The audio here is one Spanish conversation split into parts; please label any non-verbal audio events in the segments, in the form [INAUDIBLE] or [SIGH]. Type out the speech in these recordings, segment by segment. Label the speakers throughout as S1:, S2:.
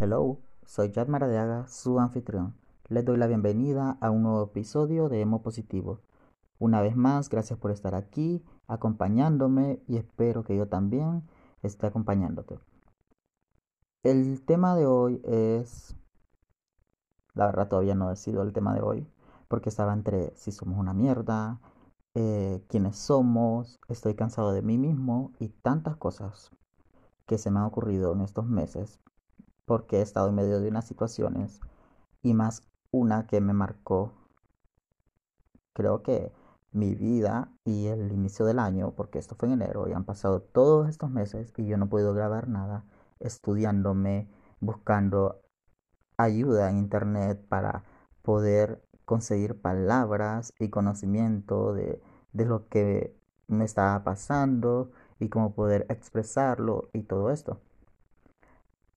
S1: Hello, soy Jad Maradiaga, su anfitrión. Les doy la bienvenida a un nuevo episodio de Emo Positivo. Una vez más, gracias por estar aquí, acompañándome y espero que yo también esté acompañándote. El tema de hoy es... La verdad todavía no decido el tema de hoy, porque estaba entre si somos una mierda, eh, quiénes somos, estoy cansado de mí mismo y tantas cosas que se me han ocurrido en estos meses porque he estado en medio de unas situaciones y más una que me marcó, creo que mi vida y el inicio del año, porque esto fue en enero y han pasado todos estos meses y yo no podido grabar nada, estudiándome, buscando ayuda en internet para poder conseguir palabras y conocimiento de, de lo que me estaba pasando y cómo poder expresarlo y todo esto.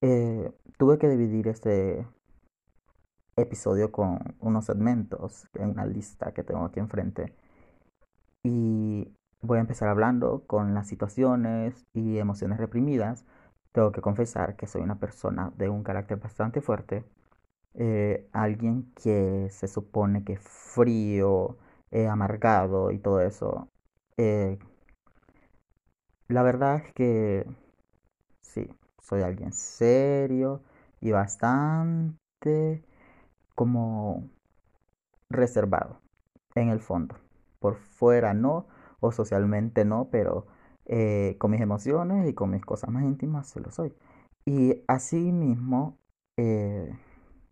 S1: Eh, tuve que dividir este episodio con unos segmentos en una lista que tengo aquí enfrente. Y voy a empezar hablando con las situaciones y emociones reprimidas. Tengo que confesar que soy una persona de un carácter bastante fuerte. Eh, alguien que se supone que frío, eh, amargado y todo eso. la verdad es que sí, soy alguien serio y bastante como reservado en el fondo. Por fuera no, o socialmente no, pero eh, con mis emociones y con mis cosas más íntimas se lo soy. Y así mismo eh,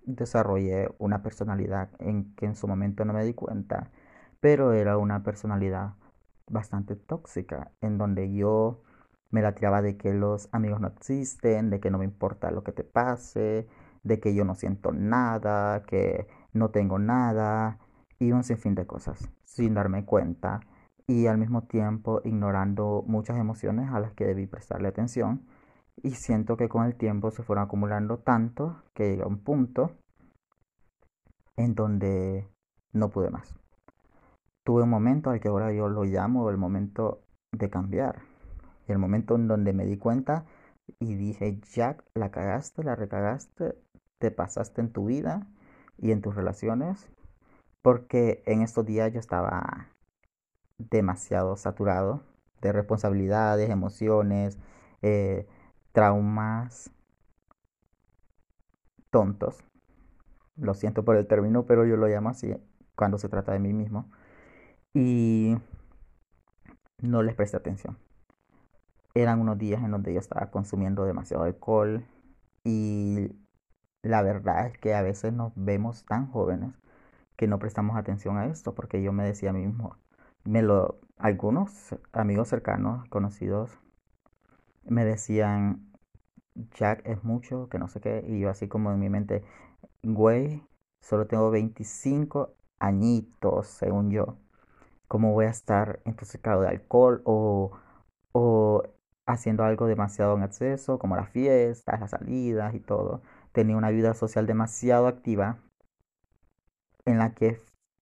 S1: desarrollé una personalidad en que en su momento no me di cuenta, pero era una personalidad bastante tóxica, en donde yo me la tiraba de que los amigos no existen, de que no me importa lo que te pase, de que yo no siento nada, que no tengo nada y un sinfín de cosas sin darme cuenta y al mismo tiempo ignorando muchas emociones a las que debí prestarle atención y siento que con el tiempo se fueron acumulando tanto que llega un punto en donde no pude más. Tuve un momento al que ahora yo lo llamo el momento de cambiar el momento en donde me di cuenta y dije, Jack, la cagaste, la recagaste, te pasaste en tu vida y en tus relaciones, porque en estos días yo estaba demasiado saturado de responsabilidades, emociones, eh, traumas tontos. Lo siento por el término, pero yo lo llamo así cuando se trata de mí mismo. Y no les presté atención eran unos días en donde yo estaba consumiendo demasiado alcohol y la verdad es que a veces nos vemos tan jóvenes que no prestamos atención a esto porque yo me decía a mí mismo, me lo, algunos amigos cercanos, conocidos, me decían, Jack es mucho, que no sé qué, y yo así como en mi mente, güey, solo tengo 25 añitos, según yo, ¿cómo voy a estar intoxicado de alcohol o, o haciendo algo demasiado en exceso, como las fiestas, las salidas y todo. Tenía una vida social demasiado activa en la que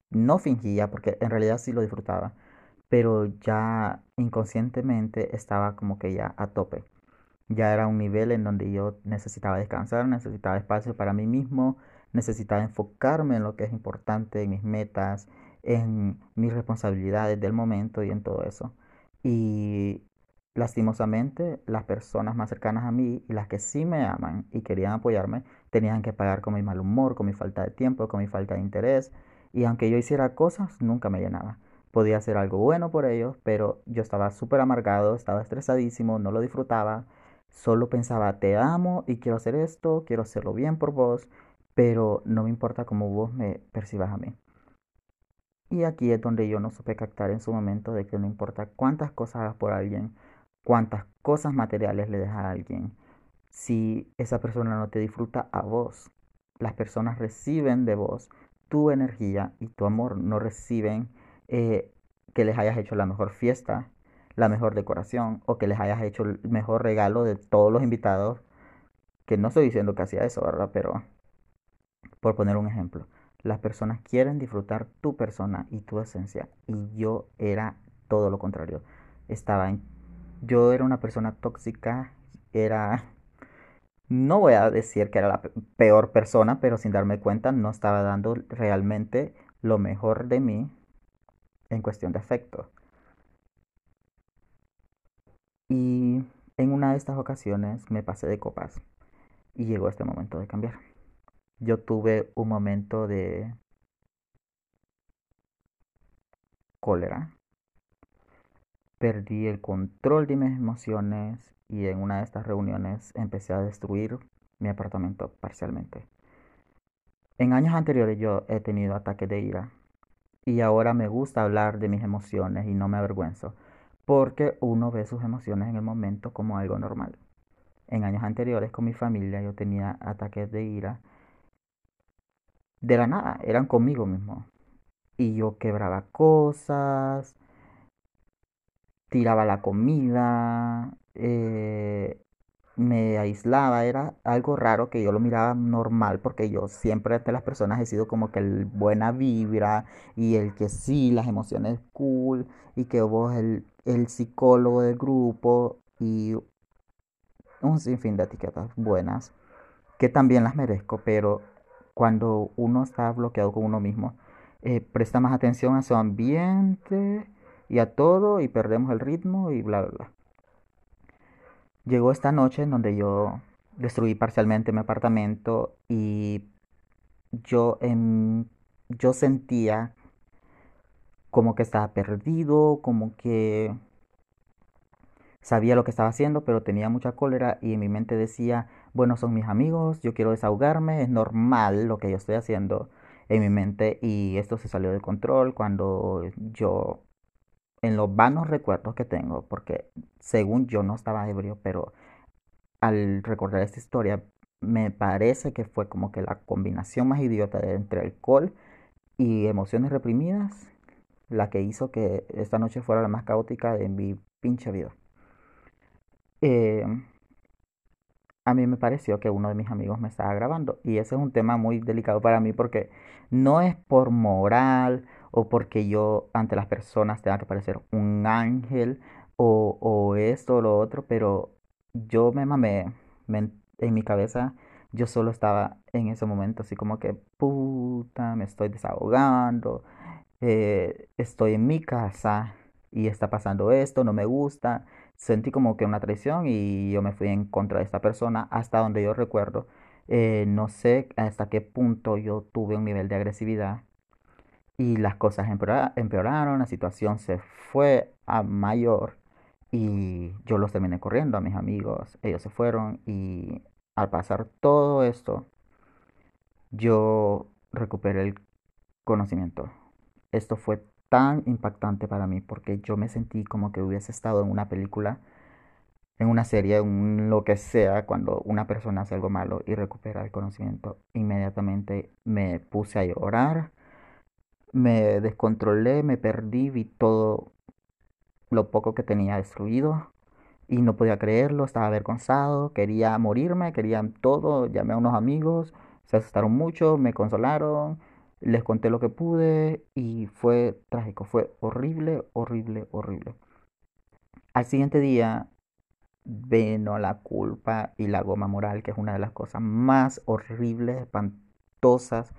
S1: no fingía, porque en realidad sí lo disfrutaba, pero ya inconscientemente estaba como que ya a tope. Ya era un nivel en donde yo necesitaba descansar, necesitaba espacio para mí mismo, necesitaba enfocarme en lo que es importante, en mis metas, en mis responsabilidades del momento y en todo eso. Y Lastimosamente, las personas más cercanas a mí y las que sí me aman y querían apoyarme, tenían que pagar con mi mal humor, con mi falta de tiempo, con mi falta de interés. Y aunque yo hiciera cosas, nunca me llenaba. Podía hacer algo bueno por ellos, pero yo estaba súper amargado, estaba estresadísimo, no lo disfrutaba. Solo pensaba, te amo y quiero hacer esto, quiero hacerlo bien por vos, pero no me importa cómo vos me percibas a mí. Y aquí es donde yo no supe captar en su momento de que no importa cuántas cosas hagas por alguien, cuántas cosas materiales le deja a alguien. Si esa persona no te disfruta a vos, las personas reciben de vos tu energía y tu amor, no reciben eh, que les hayas hecho la mejor fiesta, la mejor decoración o que les hayas hecho el mejor regalo de todos los invitados. Que no estoy diciendo que hacía eso, ¿verdad? Pero por poner un ejemplo, las personas quieren disfrutar tu persona y tu esencia y yo era todo lo contrario. Estaba en yo era una persona tóxica, era No voy a decir que era la peor persona, pero sin darme cuenta no estaba dando realmente lo mejor de mí en cuestión de afecto. Y en una de estas ocasiones me pasé de copas y llegó este momento de cambiar. Yo tuve un momento de cólera. Perdí el control de mis emociones y en una de estas reuniones empecé a destruir mi apartamento parcialmente. En años anteriores yo he tenido ataques de ira y ahora me gusta hablar de mis emociones y no me avergüenzo porque uno ve sus emociones en el momento como algo normal. En años anteriores con mi familia yo tenía ataques de ira de la nada, eran conmigo mismo. Y yo quebraba cosas, tiraba la comida, eh, me aislaba, era algo raro que yo lo miraba normal porque yo siempre ante las personas he sido como que el buena vibra y el que sí, las emociones cool y que vos el, el psicólogo del grupo y un sinfín de etiquetas buenas que también las merezco, pero cuando uno está bloqueado con uno mismo, eh, presta más atención a su ambiente y a todo y perdemos el ritmo y bla, bla, bla. Llegó esta noche en donde yo destruí parcialmente mi apartamento y yo, yo sentía como que estaba perdido, como que sabía lo que estaba haciendo, pero tenía mucha cólera y en mi mente decía, bueno, son mis amigos, yo quiero desahogarme, es normal lo que yo estoy haciendo en mi mente y esto se salió de control cuando yo en los vanos recuerdos que tengo, porque según yo no estaba ebrio, pero al recordar esta historia me parece que fue como que la combinación más idiota de entre alcohol y emociones reprimidas la que hizo que esta noche fuera la más caótica de mi pinche vida. Eh, a mí me pareció que uno de mis amigos me estaba grabando y ese es un tema muy delicado para mí porque no es por moral o porque yo ante las personas tenga que parecer un ángel o, o esto o lo otro, pero yo me mamé en mi cabeza, yo solo estaba en ese momento así como que puta, me estoy desahogando, eh, estoy en mi casa y está pasando esto, no me gusta sentí como que una traición y yo me fui en contra de esta persona hasta donde yo recuerdo. Eh, no sé hasta qué punto yo tuve un nivel de agresividad y las cosas empeoraron, la situación se fue a mayor y yo los terminé corriendo a mis amigos, ellos se fueron y al pasar todo esto yo recuperé el conocimiento. Esto fue tan impactante para mí porque yo me sentí como que hubiese estado en una película, en una serie, en lo que sea, cuando una persona hace algo malo y recupera el conocimiento. Inmediatamente me puse a llorar, me descontrolé, me perdí, vi todo lo poco que tenía destruido y no podía creerlo, estaba avergonzado, quería morirme, quería todo, llamé a unos amigos, se asustaron mucho, me consolaron les conté lo que pude y fue trágico, fue horrible, horrible, horrible. Al siguiente día vino la culpa y la goma moral, que es una de las cosas más horribles, espantosas,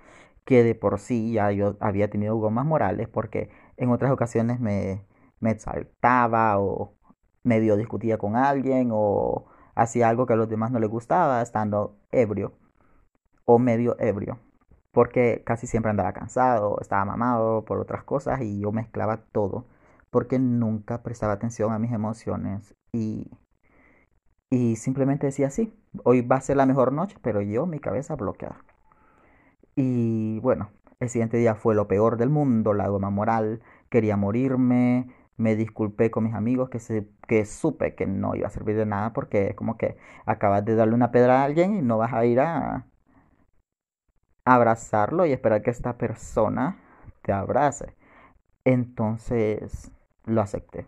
S1: que de por sí ya yo había tenido gomas morales, porque en otras ocasiones me, me exaltaba o medio discutía con alguien o hacía algo que a los demás no les gustaba estando ebrio o medio ebrio porque casi siempre andaba cansado, estaba mamado por otras cosas y yo mezclaba todo porque nunca prestaba atención a mis emociones y, y simplemente decía así, hoy va a ser la mejor noche, pero yo mi cabeza bloqueada. Y bueno, el siguiente día fue lo peor del mundo, la goma moral, quería morirme, me disculpé con mis amigos que, se, que supe que no iba a servir de nada porque es como que acabas de darle una pedra a alguien y no vas a ir a, abrazarlo y esperar que esta persona te abrace. Entonces lo acepté.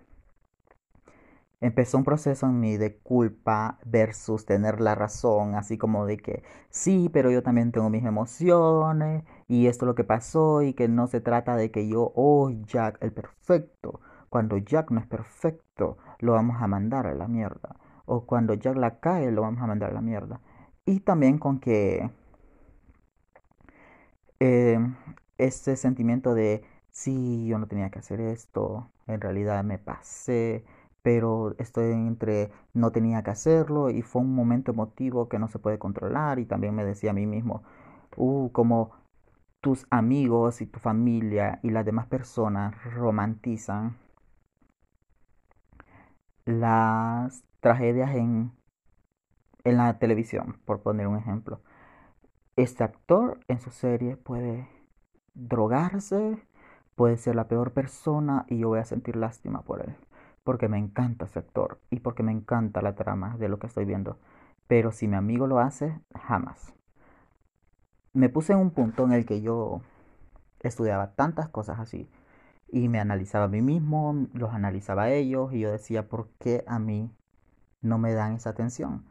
S1: Empezó un proceso en mí de culpa versus tener la razón, así como de que sí, pero yo también tengo mis emociones y esto es lo que pasó y que no se trata de que yo, oh, Jack, el perfecto. Cuando Jack no es perfecto, lo vamos a mandar a la mierda. O cuando Jack la cae, lo vamos a mandar a la mierda. Y también con que eh, este sentimiento de, sí, yo no tenía que hacer esto, en realidad me pasé, pero estoy entre no tenía que hacerlo y fue un momento emotivo que no se puede controlar y también me decía a mí mismo, uh, como tus amigos y tu familia y las demás personas romantizan las tragedias en, en la televisión, por poner un ejemplo. Este actor en su serie puede drogarse, puede ser la peor persona y yo voy a sentir lástima por él, porque me encanta ese actor y porque me encanta la trama de lo que estoy viendo. Pero si mi amigo lo hace, jamás. Me puse en un punto en el que yo estudiaba tantas cosas así y me analizaba a mí mismo, los analizaba a ellos y yo decía, ¿por qué a mí no me dan esa atención?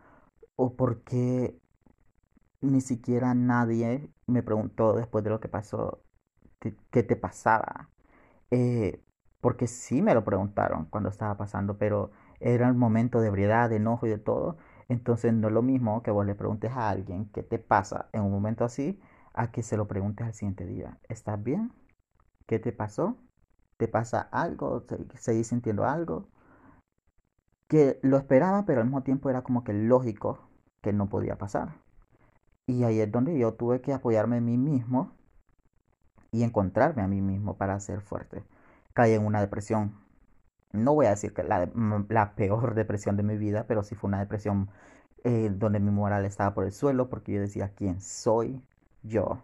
S1: ¿O por qué ni siquiera nadie me preguntó después de lo que pasó qué te pasaba? Eh, porque sí me lo preguntaron cuando estaba pasando, pero era el momento de ebriedad, de enojo y de todo. Entonces no es lo mismo que vos le preguntes a alguien qué te pasa en un momento así, a que se lo preguntes al siguiente día. ¿Estás bien? ¿Qué te pasó? ¿Te pasa algo? ¿Seguís sintiendo algo? Que lo esperaba, pero al mismo tiempo era como que lógico que no podía pasar. Y ahí es donde yo tuve que apoyarme en mí mismo y encontrarme a mí mismo para ser fuerte. Caí en una depresión. No voy a decir que la, la peor [LAUGHS] depresión de mi vida, pero sí fue una depresión eh, donde mi moral estaba por el suelo porque yo decía, ¿quién soy yo?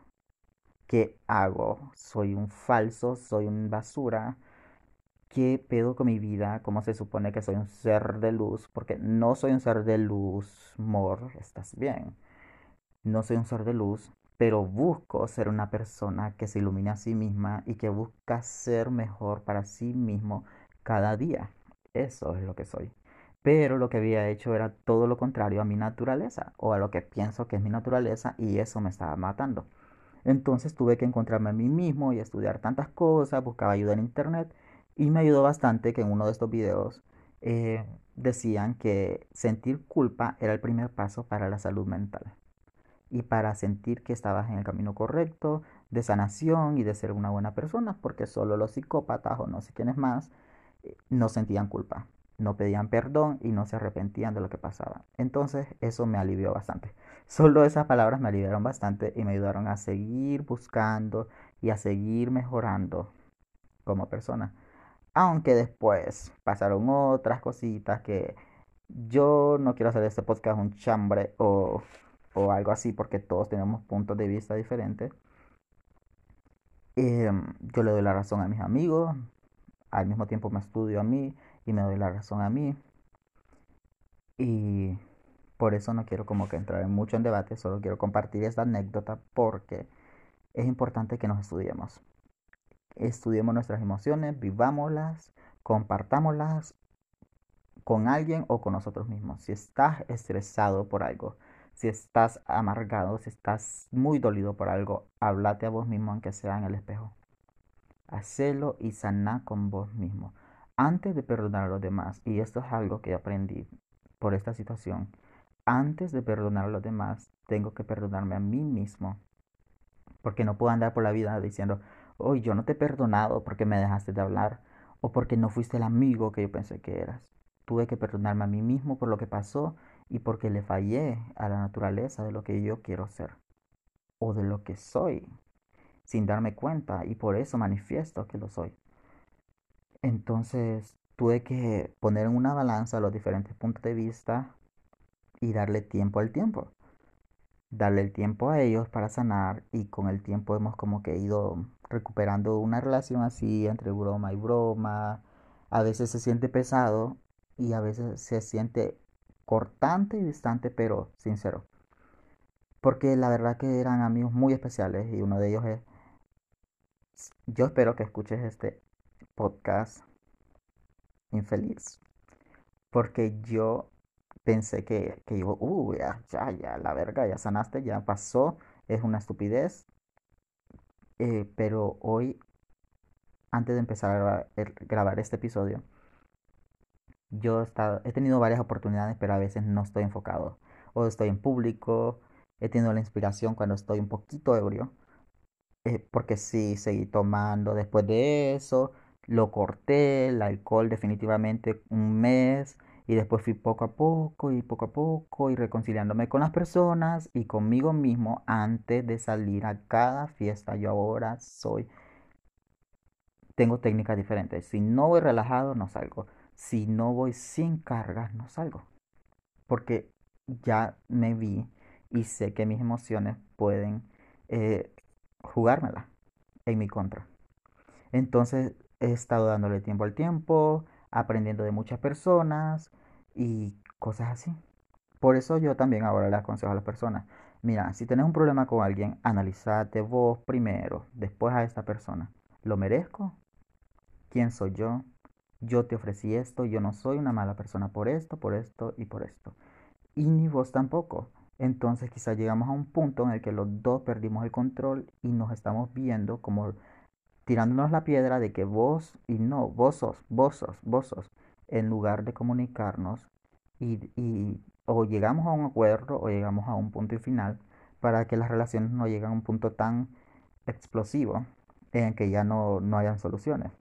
S1: ¿Qué hago? ¿Soy un falso? ¿Soy un basura? ¿Qué pedo con mi vida? ¿Cómo se supone que soy un ser de luz? Porque no soy un ser de luz, Mor, estás bien. No soy un ser de luz, pero busco ser una persona que se ilumine a sí misma y que busca ser mejor para sí mismo cada día. Eso es lo que soy. Pero lo que había hecho era todo lo contrario a mi naturaleza o a lo que pienso que es mi naturaleza y eso me estaba matando. Entonces tuve que encontrarme a mí mismo y estudiar tantas cosas, buscaba ayuda en internet y me ayudó bastante que en uno de estos videos eh, decían que sentir culpa era el primer paso para la salud mental y para sentir que estabas en el camino correcto de sanación y de ser una buena persona, porque solo los psicópatas o no sé quiénes más eh, no sentían culpa, no pedían perdón y no se arrepentían de lo que pasaba. Entonces eso me alivió bastante. [LAUGHS] Solo esas palabras me aliviaron bastante y me ayudaron a seguir buscando y a seguir mejorando como persona. Aunque después pasaron otras cositas que yo no quiero hacer de este podcast un chambre o o algo así, porque todos tenemos puntos de vista diferentes. Em, yo le doy la razón a mis amigos, al mismo tiempo me estudio a mí y me doy la razón a mí. Y por eso no quiero como que entrar en mucho en debate, solo quiero compartir esta anécdota porque es importante que nos estudiemos. Estudiemos nuestras emociones, vivámoslas, compartámoslas con alguien o con nosotros mismos. Si estás estresado por algo, si estás amargado, si estás muy dolido por algo, háblate a vos mismo aunque sea en el espejo. Hacelo y saná con vos mismo. Antes de perdonar a los demás, y esto es algo que aprendí por esta situación, antes de perdonar a los demás, tengo que perdonarme a mí mismo. Porque no puedo andar por la vida diciendo, hoy yo no te he perdonado porque me dejaste de hablar o porque no fuiste el amigo que yo pensé que eras. Tuve que perdonarme a mí mismo por lo que pasó y porque le fallé a la naturaleza de lo que yo quiero ser o de lo que soy sin darme cuenta y por eso manifiesto que lo soy. Entonces tuve que poner en una balanza los diferentes puntos de vista y darle tiempo al tiempo. Darle el tiempo a ellos para sanar y con el tiempo hemos como que ido recuperando una relación así entre broma y broma. A veces se siente pesado y a veces se siente cortante y distante, pero sincero. Porque la verdad que eran amigos muy especiales y uno de ellos es... Yo espero que escuches este podcast infeliz. Porque yo pensé que, que yo, uh, ya, ya, ya, la verga, ya sanaste, ya pasó, es una estupidez. Eh, pero hoy, antes de empezar a grabar este episodio, yo he, he tenido varias oportunidades, pero a veces no estoy enfocado. o estoy en público. He tenido la inspiración cuando estoy un poquito ebrio. eh, porque sí, seguí tomando después de eso. Lo corté, el alcohol definitivamente un mes. Y después fui poco a poco y poco a poco y reconciliándome con las personas y conmigo mismo antes de salir a cada fiesta. Yo ahora soy, tengo técnicas diferentes. Si no voy relajado, no salgo. Si no voy sin cargas, no salgo. Porque ya me vi y sé que mis emociones pueden eh, jugármela en mi contra. Entonces he estado dándole tiempo al tiempo, aprendiendo de muchas personas y cosas así. Por eso yo también ahora le aconsejo a las personas, mira, si tienes un problema con alguien, analízate vos primero, después a esta persona. ¿Lo merezco? ¿Quién soy yo? Yo te ofrecí esto, yo no soy una mala persona por esto, por esto y por esto. Y ni vos tampoco. Entonces quizás llegamos a un punto en el que los dos perdimos el control y nos estamos viendo como tirándonos la piedra de que vos y no, vos sos, vos sos, vos sos, en lugar de comunicarnos y, y o llegamos a un acuerdo o llegamos a un punto final para que las relaciones no lleguen a un punto tan explosivo en que ya no, no hayan soluciones.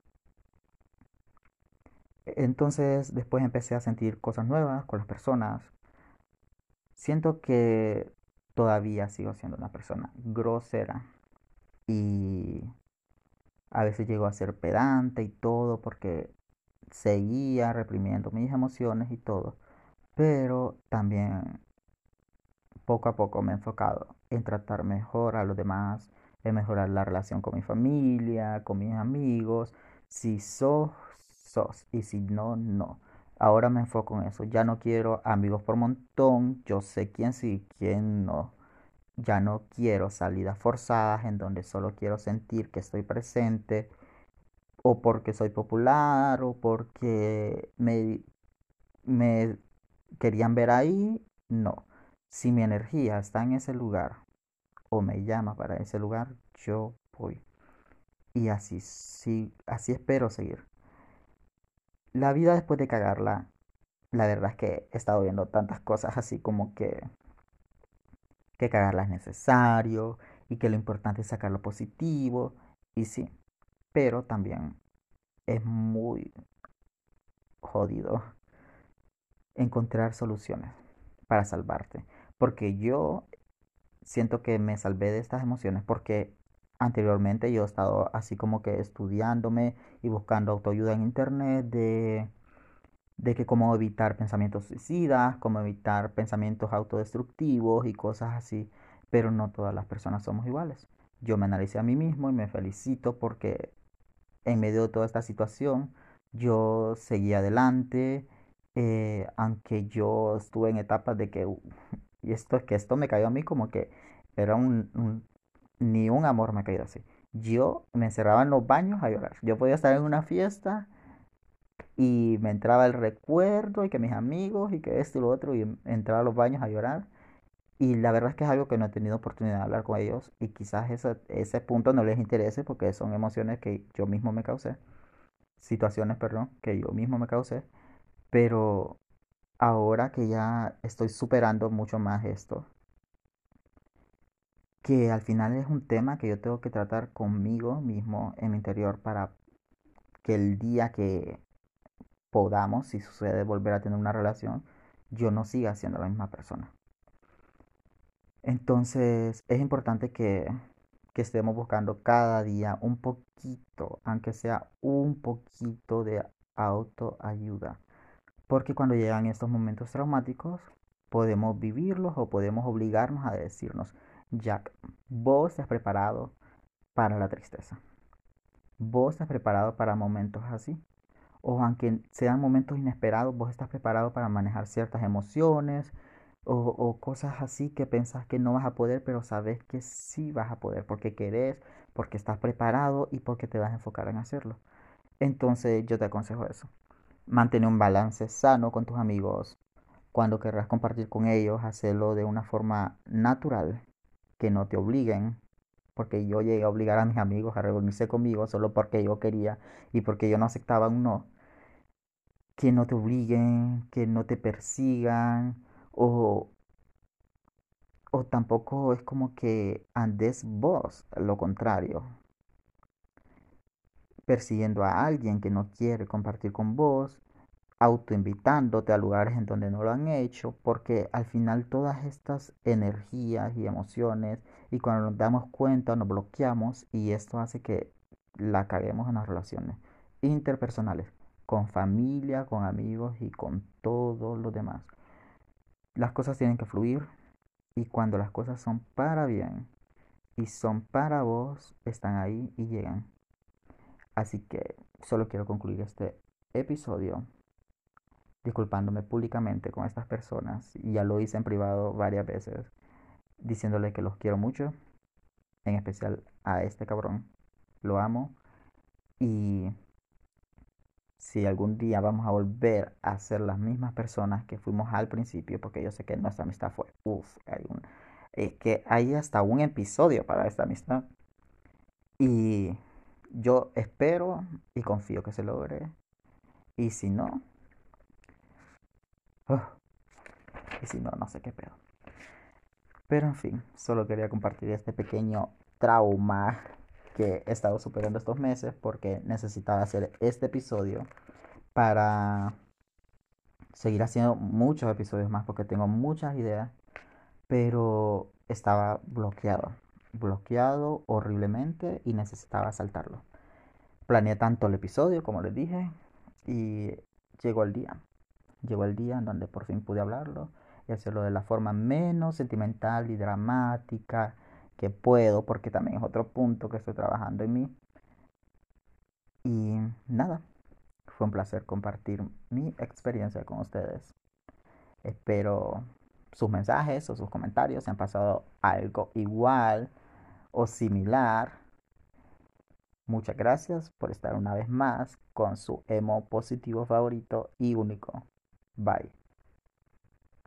S1: Entonces después empecé a sentir cosas nuevas con las personas. Siento que todavía sigo siendo una persona grosera y a veces llego a ser pedante y todo porque seguía reprimiendo mis emociones y todo. Pero también poco a poco me he enfocado en tratar mejor a los demás, en mejorar la relación con mi familia, con mis amigos. Si sos, sos. Y si no, no. Ahora me enfoco en eso. Ya no quiero amigos por montón. Yo sé quién sí, quién no. Ya no quiero salidas forzadas en donde solo quiero sentir que estoy presente o porque soy popular o porque me, me querían ver ahí. No. Si mi energía está en ese lugar o me llama para ese lugar, yo voy. Y así, sí, así espero seguir. La vida después de cagarla, la verdad es que he estado viendo tantas cosas así como que, que cagarla es necesario y que lo importante es sacar lo positivo. Y sí, pero también es muy jodido encontrar soluciones para salvarte. Porque yo siento que me salvé de estas emociones porque anteriormente yo he estado así como que estudiándome y buscando autoayuda en internet de, de que cómo evitar pensamientos suicidas, cómo evitar pensamientos autodestructivos y cosas así. Pero no todas las personas somos iguales. Yo me analicé a mí mismo y me felicito porque en medio de toda esta situación yo seguí adelante, eh, aunque yo estuve en etapas de que, y esto es que esto me cayó a mí como que era un, un- ni un amor me ha caído así. Yo me encerraba en los baños a llorar. Yo podía estar en una fiesta y me entraba el recuerdo y que mis amigos y que esto y lo otro y entraba a los baños a llorar. Y la verdad es que es algo que no he tenido oportunidad de hablar con ellos y quizás ese, ese punto no les interese porque son emociones que yo mismo me causé, situaciones, perdón, que yo mismo me causé, pero ahora que ya estoy superando mucho más esto, que al final es un tema que yo tengo que tratar conmigo mismo en mi interior para que el día que podamos, si sucede volver a tener una relación, yo no siga siendo la misma persona. Entonces es importante que, que estemos buscando cada día un poquito, aunque sea un poquito de autoayuda. Porque cuando llegan estos momentos traumáticos, podemos vivirlos o podemos obligarnos a decirnos, Jack, vos estás preparado para la tristeza. Vos estás preparado para momentos así. O aunque sean momentos inesperados, vos estás preparado para manejar ciertas emociones o, cosas así que pensás que no vas a poder, pero sabes que sí vas a poder porque querés, porque estás preparado y porque te vas a enfocar en hacerlo. Entonces yo te aconsejo eso. Mantener un balance sano con tus amigos. Cuando querrás compartir con ellos, hacerlo de una forma natural, que no te obliguen, porque yo llegué a obligar a mis amigos a reunirse conmigo solo porque yo quería y porque yo no aceptaba un no. Que no te obliguen, que no te persigan o o tampoco es como que andes vos lo contrario, persiguiendo a alguien que no quiere compartir con vos, autoinvitándote a lugares en donde no lo han hecho, porque al final todas estas energías y emociones, y cuando nos damos cuenta nos bloqueamos y esto hace que la caguemos en las relaciones interpersonales, con familia, con amigos y con todos los demás. Las cosas tienen que fluir y cuando las cosas son para bien y son para vos, están ahí y llegan. Así que solo quiero concluir este episodio disculpándome públicamente con estas personas. Y ya lo hice en privado varias veces, diciéndole que los quiero mucho, en especial a este cabrón. Lo amo. Y si algún día vamos a volver a ser las mismas personas que fuimos al principio, porque yo sé que nuestra amistad fue, uff, es que hay hasta un episodio para esta amistad. Y yo espero y confío que se logre. Y si no, y si no, no sé qué pedo. Pero en fin, solo quería compartir este pequeño trauma que he estado superando estos meses porque necesitaba hacer este episodio para seguir haciendo muchos episodios más porque tengo muchas ideas, pero estaba bloqueado, bloqueado horriblemente y necesitaba saltarlo. Planeé tanto el episodio, como les dije, y llegó el día. Llegó el día en donde por fin pude hablarlo y hacerlo de la forma menos sentimental y dramática que puedo, porque también es otro punto que estoy trabajando en mí. Y nada, fue un placer compartir mi experiencia con ustedes. Espero sus mensajes o sus comentarios se han pasado algo igual o similar. Muchas gracias por estar una vez más con su emo positivo favorito y único. Bye.